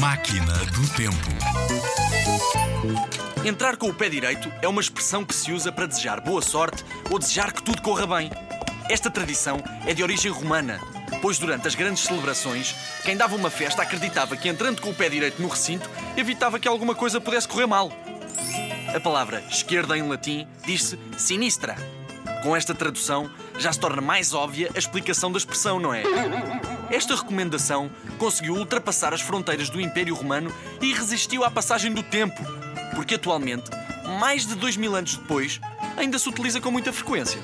Máquina do Tempo. Entrar com o pé direito é uma expressão que se usa para desejar boa sorte ou desejar que tudo corra bem. Esta tradição é de origem romana, pois durante as grandes celebrações, quem dava uma festa acreditava que entrando com o pé direito no recinto evitava que alguma coisa pudesse correr mal. A palavra esquerda em latim diz-se sinistra. Com esta tradução, já se torna mais óbvia a explicação da expressão, não é? Esta recomendação conseguiu ultrapassar as fronteiras do Império Romano e resistiu à passagem do tempo, porque atualmente, mais de dois mil anos depois, ainda se utiliza com muita frequência.